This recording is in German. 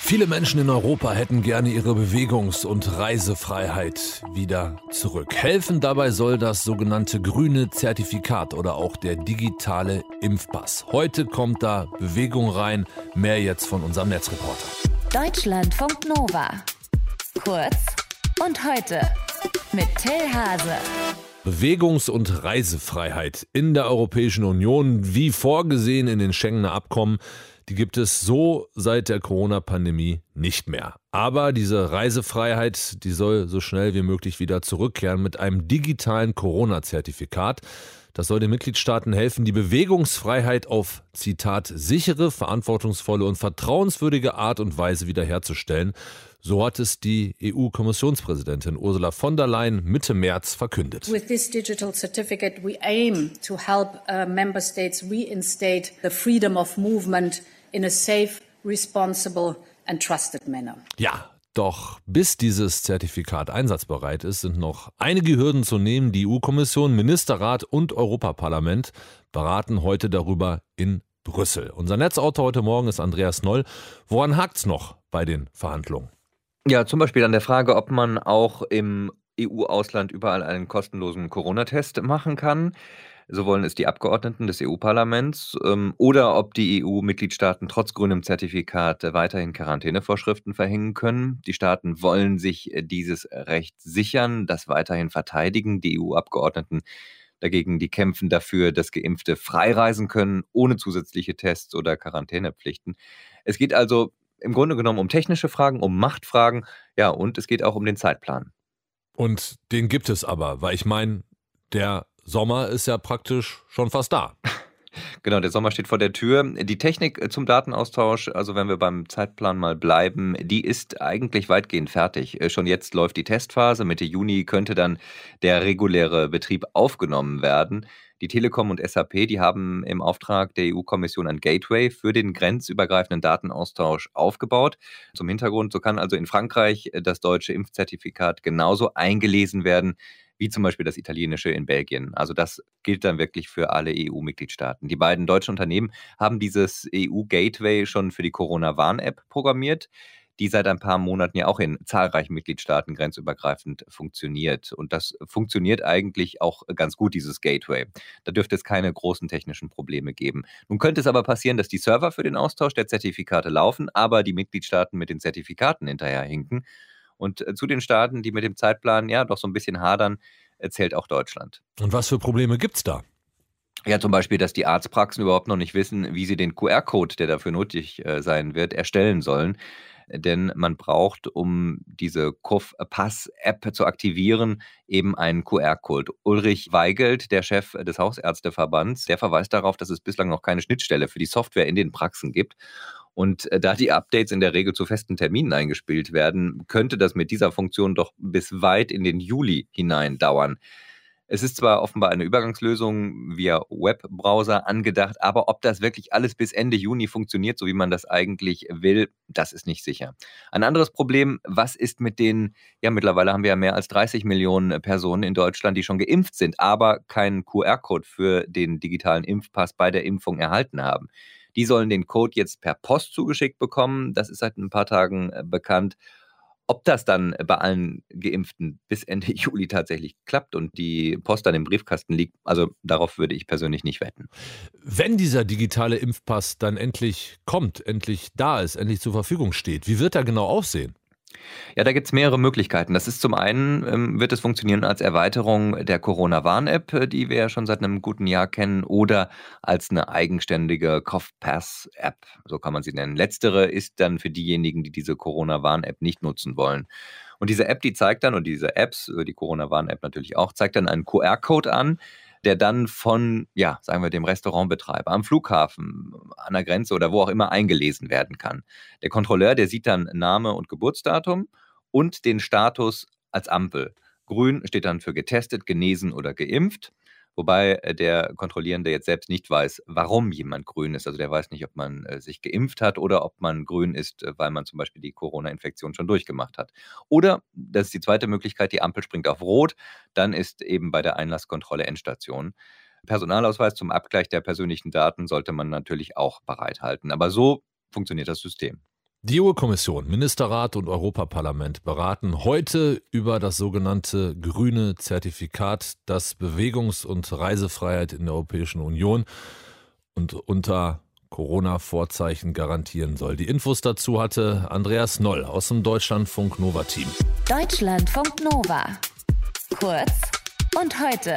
Viele Menschen in Europa hätten gerne ihre Bewegungs- und Reisefreiheit wieder zurück. Helfen dabei soll das sogenannte grüne Zertifikat oder auch der digitale Impfpass. Heute kommt da Bewegung rein. Mehr jetzt von unserem Netzreporter. Deutschlandfunk Nova. Kurz und heute mit Till Hase. Bewegungs- und Reisefreiheit in der Europäischen Union, wie vorgesehen in den Schengener Abkommen, die gibt es so seit der Corona-Pandemie nicht mehr. Aber diese Reisefreiheit, die soll so schnell wie möglich wieder zurückkehren mit einem digitalen Corona-Zertifikat. Das soll den Mitgliedstaaten helfen, die Bewegungsfreiheit auf, Zitat, sichere, verantwortungsvolle und vertrauenswürdige Art und Weise wiederherzustellen. So hat es die EU-Kommissionspräsidentin Ursula von der Leyen Mitte März verkündet. With this digital certificate we aim to help uh, member states reinstate the freedom of movement in a safe, responsible and trusted manner. Ja, doch bis dieses Zertifikat einsatzbereit ist, sind noch einige Hürden zu nehmen. Die EU-Kommission, Ministerrat und Europaparlament beraten heute darüber in Brüssel. Unser Netzautor heute Morgen ist Andreas Noll. Woran hakt's noch bei den Verhandlungen? Ja, zum Beispiel an der Frage, ob man auch im EU-Ausland überall einen kostenlosen Corona-Test machen kann. So wollen es die Abgeordneten des EU-Parlaments. Ähm, oder ob die EU-Mitgliedstaaten trotz grünem Zertifikat weiterhin Quarantänevorschriften verhängen können. Die Staaten wollen sich äh, dieses Recht sichern, das weiterhin verteidigen. Die EU-Abgeordneten dagegen, die kämpfen dafür, dass Geimpfte freireisen können, ohne zusätzliche Tests oder Quarantänepflichten. Es geht also im Grunde genommen um technische Fragen, um Machtfragen, ja, und es geht auch um den Zeitplan. Und den gibt es aber, weil ich meine, der Sommer ist ja praktisch schon fast da. Genau, der Sommer steht vor der Tür. Die Technik äh, zum Datenaustausch, also wenn wir beim Zeitplan mal bleiben, die ist eigentlich weitgehend fertig. Äh, schon jetzt läuft die Testphase. Mitte Juni könnte dann der reguläre Betrieb aufgenommen werden. Die Telekom und SAP, die haben im Auftrag der EU-Kommission ein Gateway für den grenzübergreifenden Datenaustausch aufgebaut. Zum Hintergrund, so kann also in Frankreich äh, das deutsche Impfzertifikat genauso eingelesen werden wie zum Beispiel das italienische in Belgien. Also das gilt dann wirklich für alle EU-Mitgliedstaaten. Die beiden deutschen Unternehmen haben dieses EU-Gateway schon für die Corona-Warn-App programmiert die seit ein paar Monaten ja auch in zahlreichen Mitgliedstaaten grenzübergreifend funktioniert. Und das funktioniert eigentlich auch ganz gut, dieses Gateway. Da dürfte es keine großen technischen Probleme geben. Nun könnte es aber passieren, dass die Server für den Austausch der Zertifikate laufen, aber die Mitgliedstaaten mit den Zertifikaten hinterherhinken. Und äh, zu den Staaten, die mit dem Zeitplan ja doch so ein bisschen hadern, zählt auch Deutschland. Und was für Probleme gibt es da? Ja, zum Beispiel, dass die Arztpraxen überhaupt noch nicht wissen, wie sie den QR-Code, der dafür notwendig äh, sein wird, erstellen sollen. Denn man braucht, um diese CUF-Pass-App zu aktivieren, eben einen QR-Code. Ulrich Weigelt, der Chef des Hausärzteverbands, der verweist darauf, dass es bislang noch keine Schnittstelle für die Software in den Praxen gibt. Und äh, da die Updates in der Regel zu festen Terminen eingespielt werden, könnte das mit dieser Funktion doch bis weit in den Juli hinein dauern. Es ist zwar offenbar eine Übergangslösung via Webbrowser angedacht, aber ob das wirklich alles bis Ende Juni funktioniert, so wie man das eigentlich will, das ist nicht sicher. Ein anderes Problem, was ist mit den, ja mittlerweile haben wir ja mehr als 30 Millionen Personen in Deutschland, die schon geimpft sind, aber keinen QR-Code für den digitalen Impfpass bei der Impfung erhalten haben. Die sollen den Code jetzt per Post zugeschickt bekommen. Das ist seit ein paar Tagen äh, bekannt. Ob das dann bei allen Geimpften bis Ende Juli tatsächlich klappt und die Post dann im Briefkasten liegt, also darauf würde ich persönlich nicht wetten. Wenn dieser digitale Impfpass dann endlich kommt, endlich da ist, endlich zur Verfügung steht, wie wird er genau aussehen? Ja, da gibt es mehrere Möglichkeiten. Das ist zum einen, ähm, wird es funktionieren als Erweiterung der Corona-Warn-App, äh, die wir ja schon seit einem guten Jahr kennen, oder als eine eigenständige Cough-Pass-App, so kann man sie nennen. Letztere ist dann für diejenigen, die diese Corona-Warn-App nicht nutzen wollen. Und diese App, die zeigt dann, und diese Apps, äh, die Corona-Warn-App natürlich auch, zeigt dann einen QR-Code an, der dann von, ja, sagen wir, dem Restaurantbetreiber am Flughafen, an der Grenze oder wo auch immer eingelesen werden kann. Der Kontrolleur, der sieht dann Name und Geburtsdatum und den Status als Ampel. Grün steht dann für getestet, genesen oder geimpft. Wobei äh, der Kontrollierende jetzt selbst nicht weiß, warum jemand grün ist. Also der weiß nicht, ob man äh, sich geimpft hat oder ob man grün ist, äh, weil man zum Beispiel die Corona-Infektion schon durchgemacht hat. Oder, das ist die zweite Möglichkeit, die Ampel springt auf Rot, dann ist eben bei der Einlasskontrolle Endstation. Personalausweis zum Abgleich der persönlichen Daten sollte man natürlich auch bereithalten. Aber so funktioniert das System. Die EU-Kommission, Ministerrat und Europaparlament beraten heute über das sogenannte grüne Zertifikat, das Bewegungs- und Reisefreiheit in der Europäischen Union und unter Corona-Vorzeichen garantieren soll. Die Infos dazu hatte Andreas Noll aus dem Deutschlandfunk Nova Team. Deutschlandfunk Nova. Kurz und heute.